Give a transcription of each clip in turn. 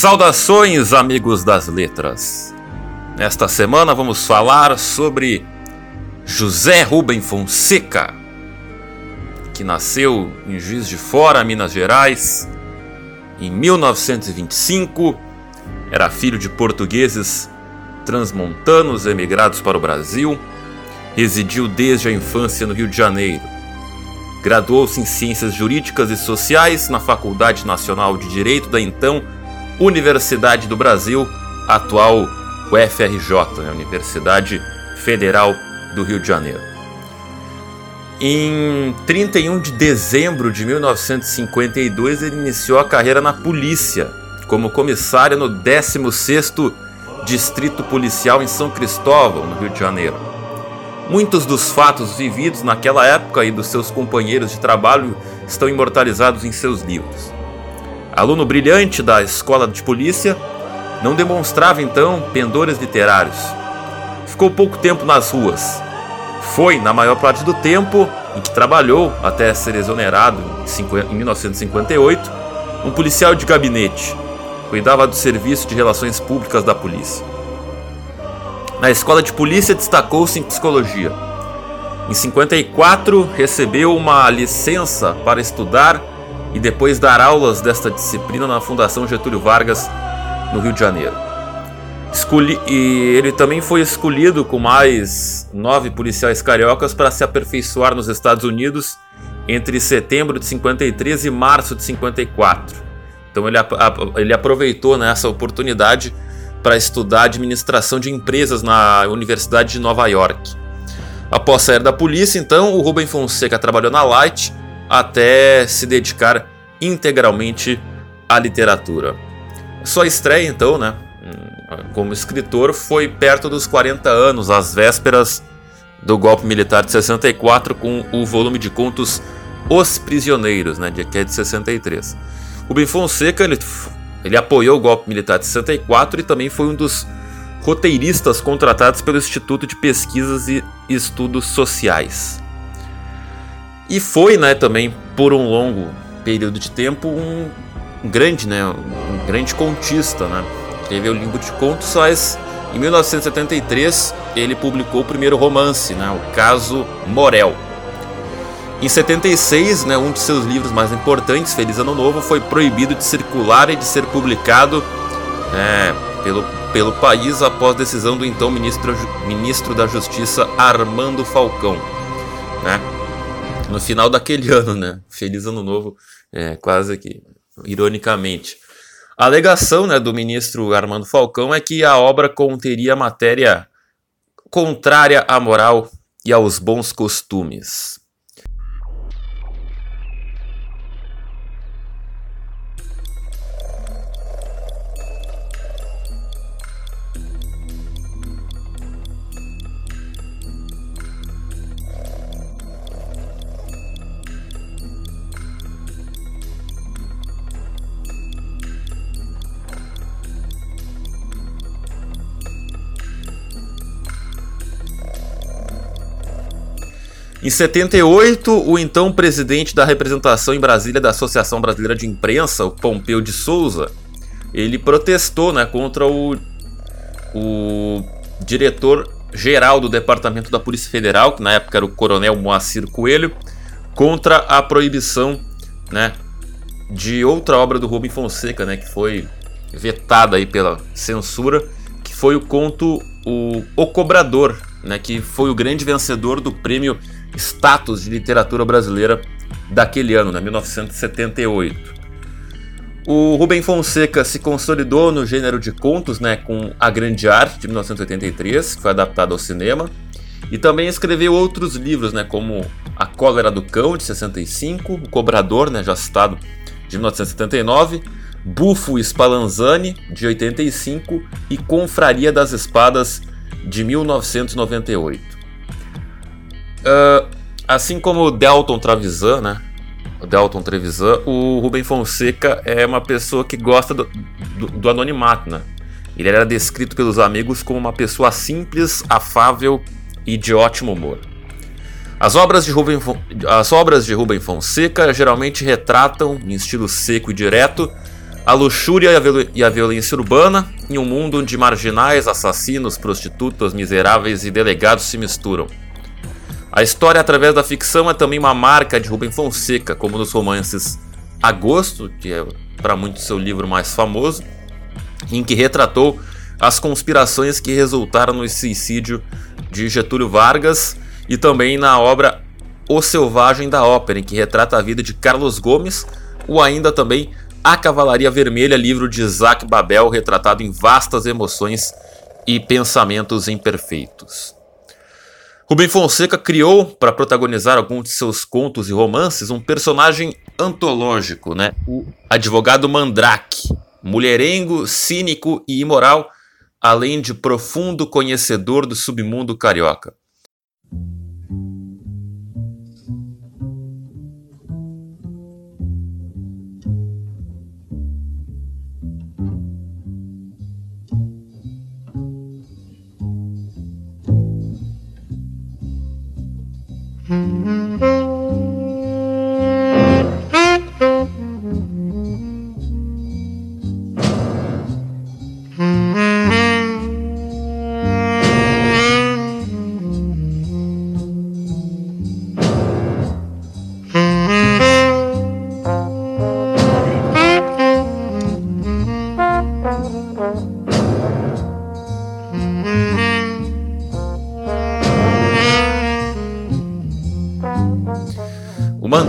Saudações, amigos das letras! Nesta semana vamos falar sobre José Rubem Fonseca, que nasceu em Juiz de Fora, Minas Gerais, em 1925. Era filho de portugueses transmontanos emigrados para o Brasil. Residiu desde a infância no Rio de Janeiro. Graduou-se em Ciências Jurídicas e Sociais na Faculdade Nacional de Direito da então Universidade do Brasil, atual UFRJ, né, Universidade Federal do Rio de Janeiro. Em 31 de dezembro de 1952, ele iniciou a carreira na polícia, como comissário no 16º Distrito Policial em São Cristóvão, no Rio de Janeiro. Muitos dos fatos vividos naquela época e dos seus companheiros de trabalho estão imortalizados em seus livros. Aluno brilhante da escola de polícia, não demonstrava então pendores literários. Ficou pouco tempo nas ruas. Foi, na maior parte do tempo em que trabalhou, até ser exonerado em 1958, um policial de gabinete. Cuidava do serviço de relações públicas da polícia. Na escola de polícia destacou-se em psicologia. Em 54 recebeu uma licença para estudar e depois dar aulas desta disciplina na Fundação Getúlio Vargas, no Rio de Janeiro. Escolhi, e ele também foi escolhido com mais nove policiais cariocas para se aperfeiçoar nos Estados Unidos entre setembro de 53 e março de 54. Então ele, ele aproveitou nessa oportunidade para estudar administração de empresas na Universidade de Nova York. Após sair da polícia, então, o Rubem Fonseca trabalhou na Light até se dedicar integralmente à literatura. Sua estreia, então, né, como escritor, foi perto dos 40 anos, às vésperas do golpe militar de 64, com o volume de contos Os Prisioneiros, né, que é de 63. Rubem Fonseca ele, ele apoiou o golpe militar de 64 e também foi um dos roteiristas contratados pelo Instituto de Pesquisas e Estudos Sociais. E foi, né, também por um longo período de tempo um, grande, né, um grande contista, né. Teve o livro de contos, mas em 1973 ele publicou o primeiro romance, né, o caso Morel. Em 76, né, um de seus livros mais importantes, Feliz Ano Novo, foi proibido de circular e de ser publicado né, pelo, pelo país após decisão do então ministro, ministro da Justiça Armando Falcão. Né? No final daquele ano, né? Feliz Ano Novo, é, quase que ironicamente. A alegação né, do ministro Armando Falcão é que a obra conteria matéria contrária à moral e aos bons costumes. Em 78, o então presidente da representação em Brasília da Associação Brasileira de Imprensa, o Pompeu de Souza, ele protestou né, contra o, o diretor geral do Departamento da Polícia Federal, que na época era o Coronel Moacir Coelho, contra a proibição né, de outra obra do Rubem Fonseca, né, que foi vetada aí pela censura, que foi o conto O, o Cobrador, né, que foi o grande vencedor do prêmio status de literatura brasileira daquele ano, né, 1978. O Rubem Fonseca se consolidou no gênero de contos né, com A Grande Arte, de 1983, que foi adaptado ao cinema, E também escreveu outros livros, né, como A Cólera do Cão, de 65, O Cobrador, né, já citado, de 1979, Bufo Spallanzani, de 85 e Confraria das Espadas, de 1998. Uh, assim como o Delton Travisan, né, o Delton Trevisan, o Rubem Fonseca é uma pessoa que gosta do, do, do anonimato, né? Ele era descrito pelos amigos como uma pessoa simples, afável e de ótimo humor. As obras de Rubem, as obras de Rubem Fonseca geralmente retratam, em estilo seco e direto, a luxúria e a violência urbana em um mundo onde marginais, assassinos, prostitutas, miseráveis e delegados se misturam. A história através da ficção é também uma marca de Rubem Fonseca, como nos romances Agosto, que é para muitos seu livro mais famoso, em que retratou as conspirações que resultaram no suicídio de Getúlio Vargas, e também na obra O Selvagem da Ópera, em que retrata a vida de Carlos Gomes, ou ainda também A Cavalaria Vermelha, livro de Isaac Babel, retratado em vastas emoções e pensamentos imperfeitos. Rubem Fonseca criou, para protagonizar alguns de seus contos e romances, um personagem antológico, né? o advogado Mandrake, mulherengo, cínico e imoral, além de profundo conhecedor do submundo carioca.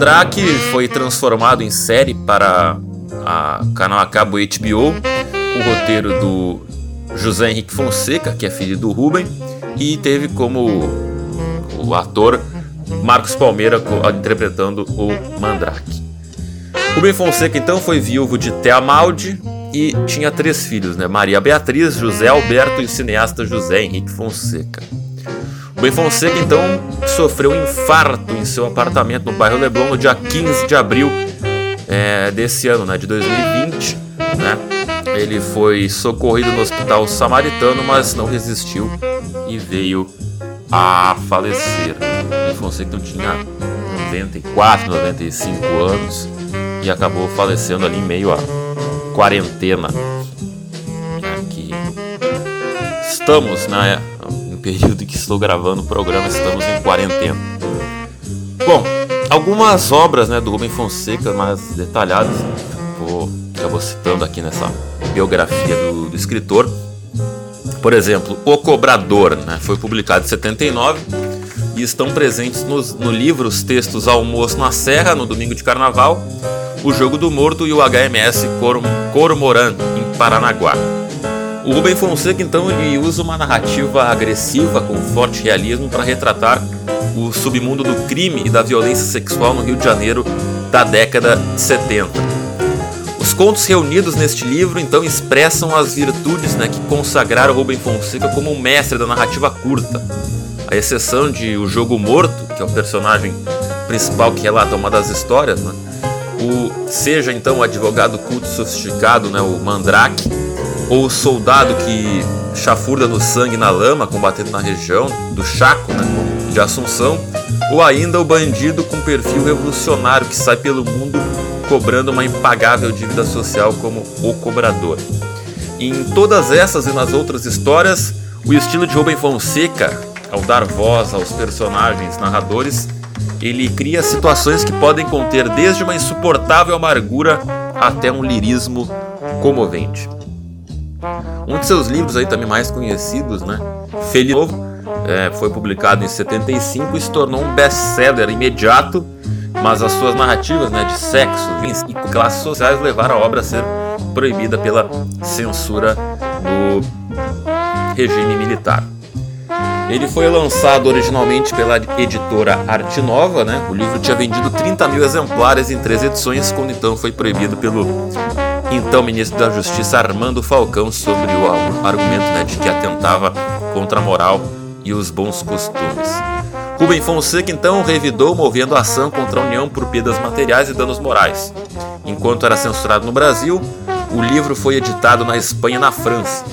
Mandrake foi transformado em série para a canal a cabo HBO, o roteiro do José Henrique Fonseca, que é filho do Ruben, e teve como o ator Marcos Palmeira interpretando o Mandrake. Rubem Fonseca então foi viúvo de Thea Maldi e tinha três filhos, né? Maria Beatriz, José Alberto e o cineasta José Henrique Fonseca. Ben Fonseca então sofreu um infarto em seu apartamento no bairro Leblon no dia 15 de abril é, desse ano, né, de 2020. Né? Ele foi socorrido no hospital samaritano, mas não resistiu e veio a falecer. Ben Fonseca então tinha 94, 95 anos e acabou falecendo ali em meio à quarentena. Aqui estamos, né? Período em que estou gravando o programa, estamos em quarentena. Bom, algumas obras né, do Rubem Fonseca mais detalhadas, vou, citando aqui nessa biografia do, do escritor. Por exemplo, O Cobrador né, foi publicado em 79 e estão presentes nos, no livro os textos Almoço na Serra, no Domingo de Carnaval, O Jogo do Morto e o HMS Cormoran, em Paranaguá. O Rubem Fonseca então ele usa uma narrativa agressiva com forte realismo para retratar o submundo do crime e da violência sexual no Rio de Janeiro da década de 70. Os contos reunidos neste livro então expressam as virtudes né, que consagraram Rubem Fonseca como um mestre da narrativa curta. A exceção de O Jogo Morto, que é o personagem principal que relata uma das histórias, né? o, seja então o advogado culto sofisticado, né, o Mandrake, ou o soldado que chafurda no sangue na lama, combatendo na região do Chaco, né, de Assunção, ou ainda o bandido com perfil revolucionário que sai pelo mundo cobrando uma impagável dívida social como o cobrador. Em todas essas e nas outras histórias, o estilo de Rubem Fonseca, ao dar voz aos personagens narradores, ele cria situações que podem conter desde uma insuportável amargura até um lirismo comovente. Um de seus livros aí também mais conhecidos, né? Feliz Novo, é, foi publicado em 75 e se tornou um best-seller imediato, mas as suas narrativas né, de sexo e classes sociais levaram a obra a ser proibida pela censura do regime militar. Ele foi lançado originalmente pela editora Arte Nova, né? O livro tinha vendido 30 mil exemplares em três edições, quando então foi proibido pelo então ministro da Justiça Armando Falcão sobre o argumento né, de que atentava contra a moral e os bons costumes. Rubem Fonseca então revidou movendo ação contra a União por perdas materiais e danos morais. Enquanto era censurado no Brasil, o livro foi editado na Espanha e na França.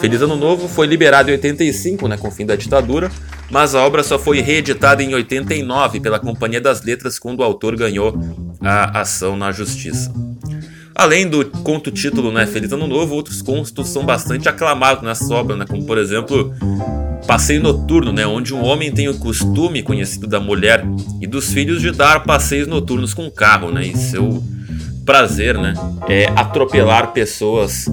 Feliz Ano Novo foi liberado em 85, né, com o fim da ditadura, mas a obra só foi reeditada em 89 pela Companhia das Letras quando o autor ganhou a ação na justiça. Além do conto título né, Feliz Ano Novo, outros contos são bastante aclamados nessa obra, né, como por exemplo Passeio Noturno, né, onde um homem tem o costume conhecido da mulher e dos filhos de dar passeios noturnos com carro, né, e seu prazer né, é atropelar pessoas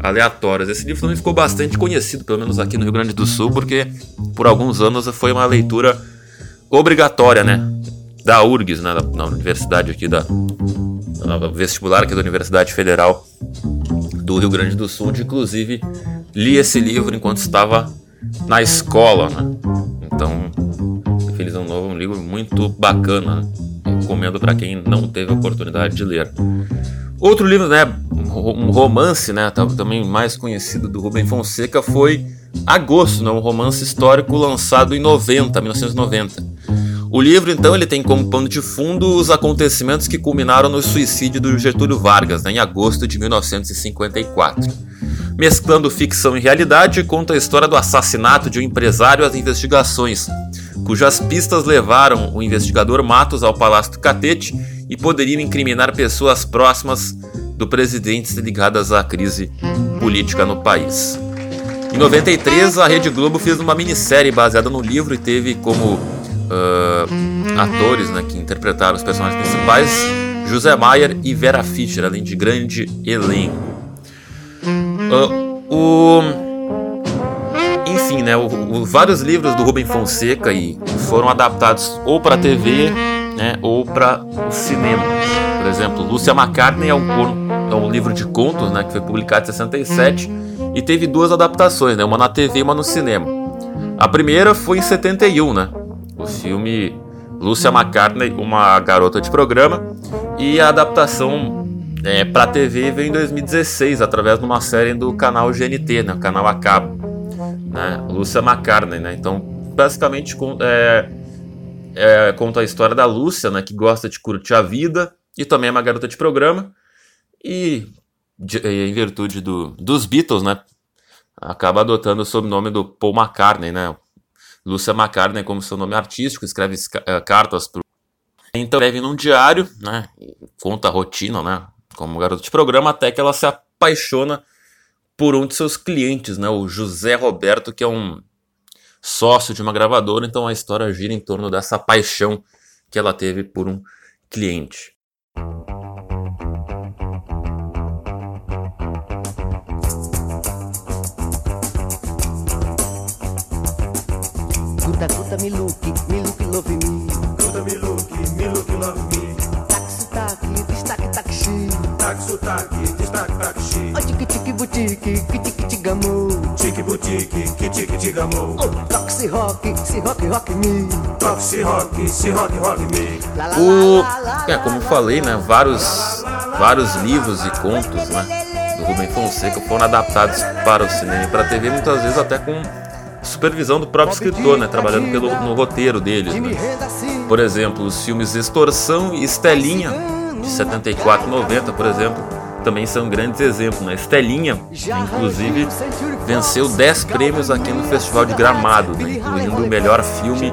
aleatórias. Esse livro também ficou bastante conhecido, pelo menos aqui no Rio Grande do Sul, porque por alguns anos foi uma leitura obrigatória, né, da URGS, né, na universidade aqui da vestibular aqui da Universidade Federal do Rio Grande do Sul, onde inclusive li esse livro enquanto estava na escola. Né? Então, Feliz Ano Novo é um livro muito bacana. Né? Recomendo para quem não teve a oportunidade de ler. Outro livro, né, um romance, né, também mais conhecido do Rubem Fonseca, foi Agosto, né, um romance histórico lançado em 90, 1990. O livro, então, ele tem como pano de fundo os acontecimentos que culminaram no suicídio do Getúlio Vargas, né, em agosto de 1954. Mesclando ficção e realidade, conta a história do assassinato de um empresário as investigações, cujas pistas levaram o investigador Matos ao Palácio do Catete e poderiam incriminar pessoas próximas do presidente ligadas à crise política no país. Em 93, a Rede Globo fez uma minissérie baseada no livro e teve como uh, atores né, que interpretaram os personagens principais, José Maier e Vera Fischer, além de grande elenco. Uh, o, enfim, né, o, o, vários livros do Rubem Fonseca e foram adaptados ou para TV né, ou para o cinema. Por exemplo, Lúcia McCartney é um, é um livro de contos né, que foi publicado em 67 e teve duas adaptações, né, uma na TV e uma no cinema. A primeira foi em 71, né, o filme Lúcia McCartney, uma garota de programa, e a adaptação é, para TV veio em 2016 através de uma série do canal GNT, né, canal a cabo, né, Lúcia McCartney, né. Então, basicamente é, é, conta a história da Lúcia, né, que gosta de curtir a vida e também é uma garota de programa e de, em virtude do, dos Beatles, né, acaba adotando o sobrenome do Paul McCartney, né, Lúcia McCartney como seu nome artístico, escreve uh, cartas para então escreve num diário, né, conta a rotina, né, como garoto de programa, até que ela se apaixona por um de seus clientes, né, o José Roberto, que é um sócio de uma gravadora, então a história gira em torno dessa paixão que ela teve por um cliente. Guta, guta, me look, me look, love me. Guta, me look, me look, love me. Taxi, taxi, destaque, taxi. Taxi, taxi, destaque, taxi. Oh, tique, tique, boutique, que tique, tigamo. Tique, boutique, que tique, tigamo. Oh, toque, rock, se rock, rock me. Toque, rock, se rock, rock me. O, é, como eu falei, né, vários, vários livros e contos, né, do Rubem Fonseca foram adaptados para o cinema e para a TV, muitas vezes até com supervisão do próprio escritor, né, trabalhando pelo, no roteiro deles. Né. Por exemplo, os filmes Extorsão e Estelinha, de 74 e 90, por exemplo, também são grandes exemplos. Né? Estelinha, inclusive, venceu 10 prêmios aqui no Festival de Gramado, né? incluindo o melhor filme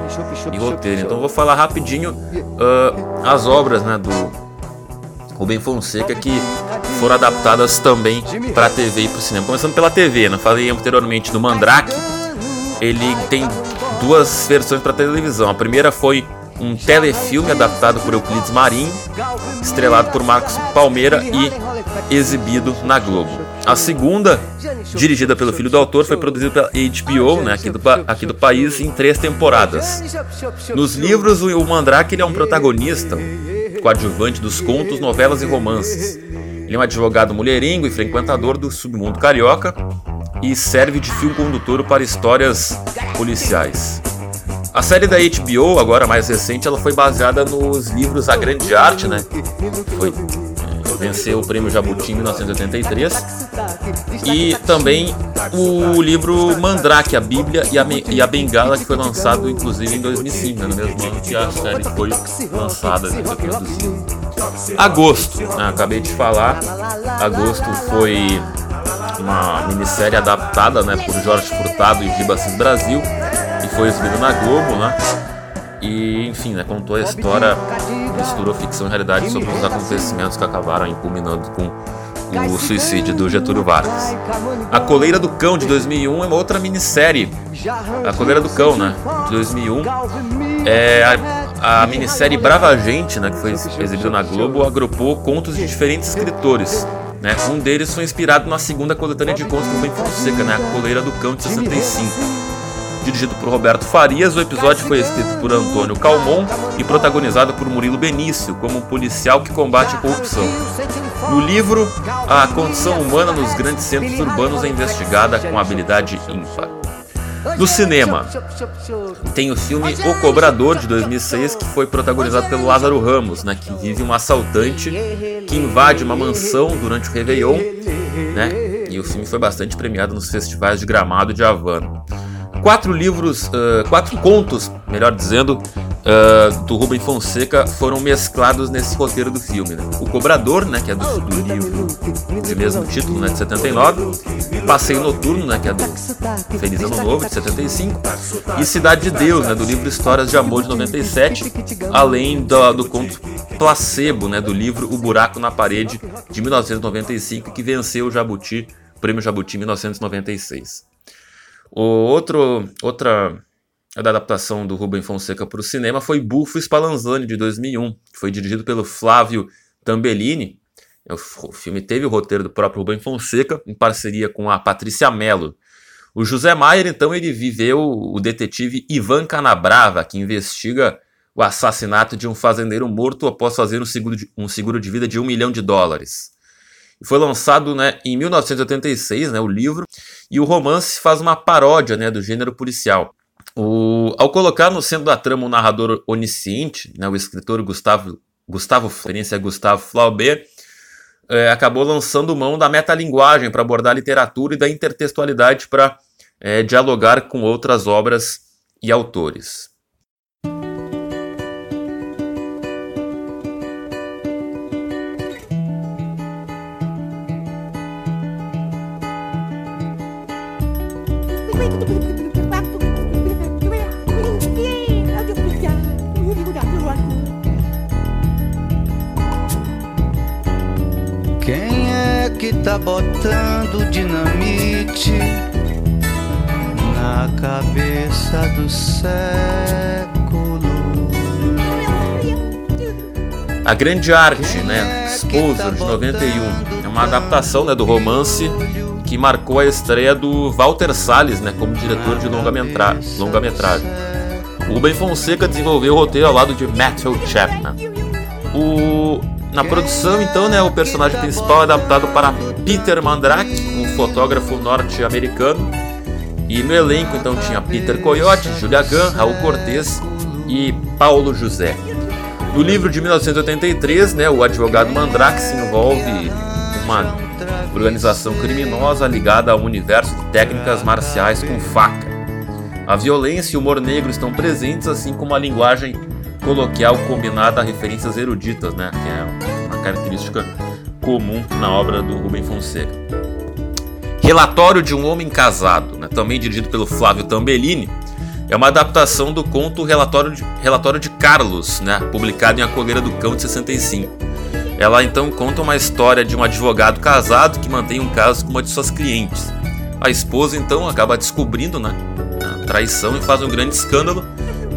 e roteiro. Então, vou falar rapidinho ah, as obras né, do Rubem Fonseca que foram adaptadas também para a TV e para o cinema. Começando pela TV, né? falei anteriormente do Mandrake, ele tem duas versões para televisão. A primeira foi um telefilme adaptado por Euclides Marinho, estrelado por Marcos Palmeira e exibido na Globo. A segunda, dirigida pelo filho do autor, foi produzida pela HBO, né, aqui, do, aqui do país, em três temporadas. Nos livros, o Mandrake ele é um protagonista, coadjuvante dos contos, novelas e romances. Ele é um advogado mulherengo e frequentador do submundo carioca e serve de fio condutor para histórias policiais. A série da HBO, agora mais recente, ela foi baseada nos livros A Grande Arte, né? Foi é, venceu o prêmio Jabuti em 1983 e também o livro Mandrake, a Bíblia e a, e a Bengala, que foi lançado inclusive em 2005, né, no mesmo ano que a série foi lançada, né, foi produzida. Agosto, né, acabei de falar, Agosto foi uma minissérie adaptada né, por Jorge Furtado e Giba Brasil e foi exibida na Globo, né? E, enfim, né, contou a história, misturou ficção e realidade sobre os acontecimentos que acabaram culminando com o suicídio do Getúlio Vargas. A Coleira do Cão, de 2001, é uma outra minissérie. A Coleira do Cão, né, de 2001, é a, a minissérie Brava Gente, né, que foi exibida na Globo, agrupou contos de diferentes escritores. Né? Um deles foi inspirado na segunda coletânea de contos do Ben Fonseca, né? A Coleira do Cão de 65. Dirigido por Roberto Farias, o episódio foi escrito por Antônio Calmon e protagonizado por Murilo Benício, como um policial que combate a corrupção. No livro, a condição humana nos grandes centros urbanos é investigada com habilidade ímpar. No cinema, tem o filme O Cobrador de 2006, que foi protagonizado pelo Lázaro Ramos, né, que vive um assaltante que invade uma mansão durante o Réveillon, né, e o filme foi bastante premiado nos festivais de Gramado de Havana. Quatro livros, uh, quatro contos, melhor dizendo, uh, do Rubem Fonseca foram mesclados nesse roteiro do filme. Né? O Cobrador, né, que é do, do livro de mesmo título, né, de 79, Passeio Noturno, né, que é do Feliz Ano Novo, de 75, e Cidade de Deus, né, do livro Histórias de Amor, de 97, além do, do conto Placebo, né, do livro O Buraco na Parede, de 1995, que venceu o Jabuti, o Prêmio Jabuti em 1996. O outro, outra adaptação do Rubem Fonseca para o cinema foi Bufo Spallanzani, de 2001, que foi dirigido pelo Flávio Tambellini. O filme teve o roteiro do próprio Rubem Fonseca, em parceria com a Patrícia Mello. O José Maier, então, ele viveu o detetive Ivan Canabrava, que investiga o assassinato de um fazendeiro morto após fazer um seguro de, um seguro de vida de um milhão de dólares. Foi lançado né, em 1986 né, o livro, e o romance faz uma paródia né, do gênero policial. O, ao colocar no centro da trama um narrador onisciente, né, o escritor Gustavo, Gustavo, referência Gustavo Flaubert, é, acabou lançando mão da metalinguagem para abordar a literatura e da intertextualidade para é, dialogar com outras obras e autores. Tá botando dinamite na cabeça do século. A Grande Arte, né? Exposure, de 91. É uma adaptação né, do romance que marcou a estreia do Walter Salles né, como diretor de longa-metragem. Longa o Ben Fonseca desenvolveu o roteiro ao lado de Matthew Chapman. O na produção, então, né, o personagem principal é adaptado para Peter Mandrake, um fotógrafo norte-americano. E no elenco, então, tinha Peter Coyote, Julia Gunn, Raul Cortez e Paulo José. No livro de 1983, né, o advogado Mandrake se envolve uma organização criminosa ligada ao universo de técnicas marciais com faca. A violência e o humor negro estão presentes, assim como a linguagem coloquial combinada a referências eruditas, né? Que é uma característica comum na obra do Rubem Fonseca. Relatório de um Homem Casado, né? também dirigido pelo Flávio Tambellini, é uma adaptação do conto Relatório de, Relatório de Carlos, né? publicado em A Coleira do Cão de 65. Ela então conta uma história de um advogado casado que mantém um caso com uma de suas clientes. A esposa então acaba descobrindo né, a traição e faz um grande escândalo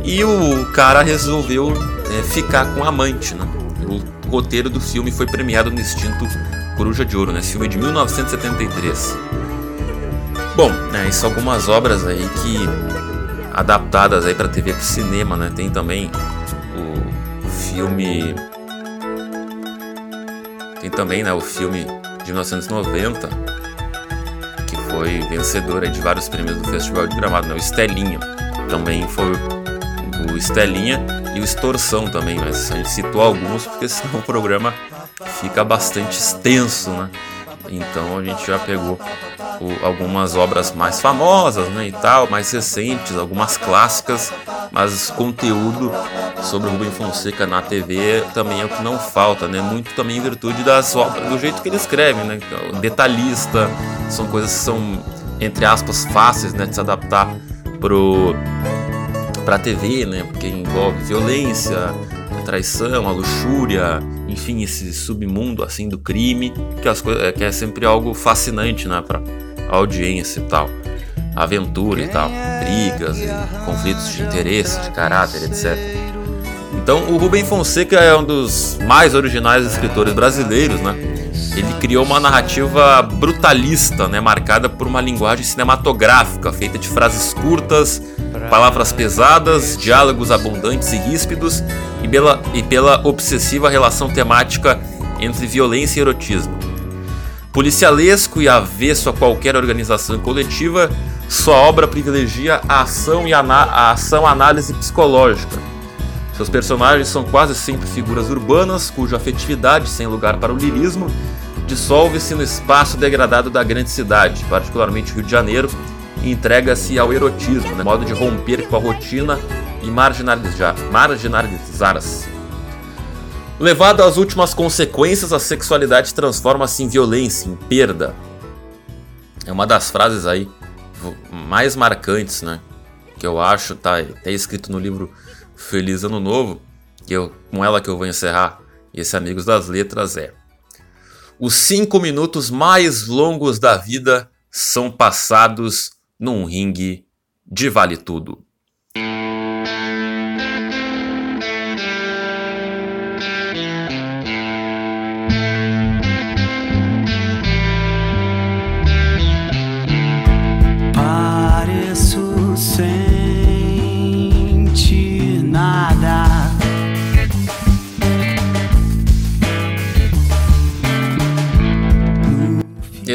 e o cara resolveu é, ficar com a amante, né? O roteiro do filme foi premiado no extinto Coruja de Ouro, né? Esse filme é de 1973. Bom, né, isso algumas obras aí que adaptadas aí para TV e cinema, né? Tem também o filme tem também, né, o filme de 1990 que foi vencedor aí de vários prêmios do Festival de Gramado, né? O Estelinha também foi o Estelinha e o Extorsão também, mas a gente citou alguns porque senão o programa fica bastante extenso, né? Então a gente já pegou o, algumas obras mais famosas, né, e tal, mais recentes, algumas clássicas, mas conteúdo sobre Rubem Fonseca na TV também é o que não falta, né? Muito também em virtude das obras, do jeito que ele escreve, né? Detalhista, são coisas que são entre aspas fáceis, né, de se adaptar pro para TV, né? Porque envolve violência, a traição, a luxúria, enfim, esse submundo assim do crime, que, as coisas, que é sempre algo fascinante, né, para audiência e tal, aventura e tal, brigas, e conflitos de interesse, de caráter, etc. Então, o Rubem Fonseca é um dos mais originais escritores brasileiros, né? Ele criou uma narrativa brutalista, né, marcada por uma linguagem cinematográfica feita de frases curtas, palavras pesadas, diálogos abundantes e ríspidos e pela, e pela obsessiva relação temática entre violência e erotismo. Policialesco e avesso a qualquer organização coletiva, sua obra privilegia a ação e a, ação análise psicológica. Seus personagens são quase sempre figuras urbanas, cuja afetividade, sem lugar para o lirismo, dissolve-se no espaço degradado da grande cidade, particularmente Rio de Janeiro, entrega-se ao erotismo, né? modo de romper com a rotina e marginalizar-se. Marginalizar Levado às últimas consequências, a sexualidade transforma-se em violência, em perda. É uma das frases aí mais marcantes, né? Que eu acho, tá até escrito no livro Feliz Ano Novo, que eu, com ela que eu vou encerrar esse Amigos das Letras é Os cinco minutos mais longos da vida são passados num ringue de vale tudo.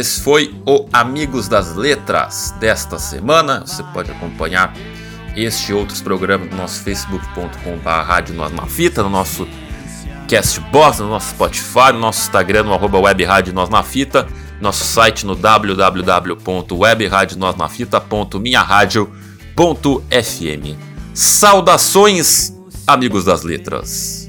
Esse foi o Amigos das Letras desta semana. Você pode acompanhar este e outros programas no nosso facebook.com.br Rádio na Fita, no nosso Castbox, no nosso Spotify, no nosso Instagram, no arroba web Rádio Nós na Fita, nosso site no www.webradionosnafita.minharadio.fm. Saudações, amigos das letras.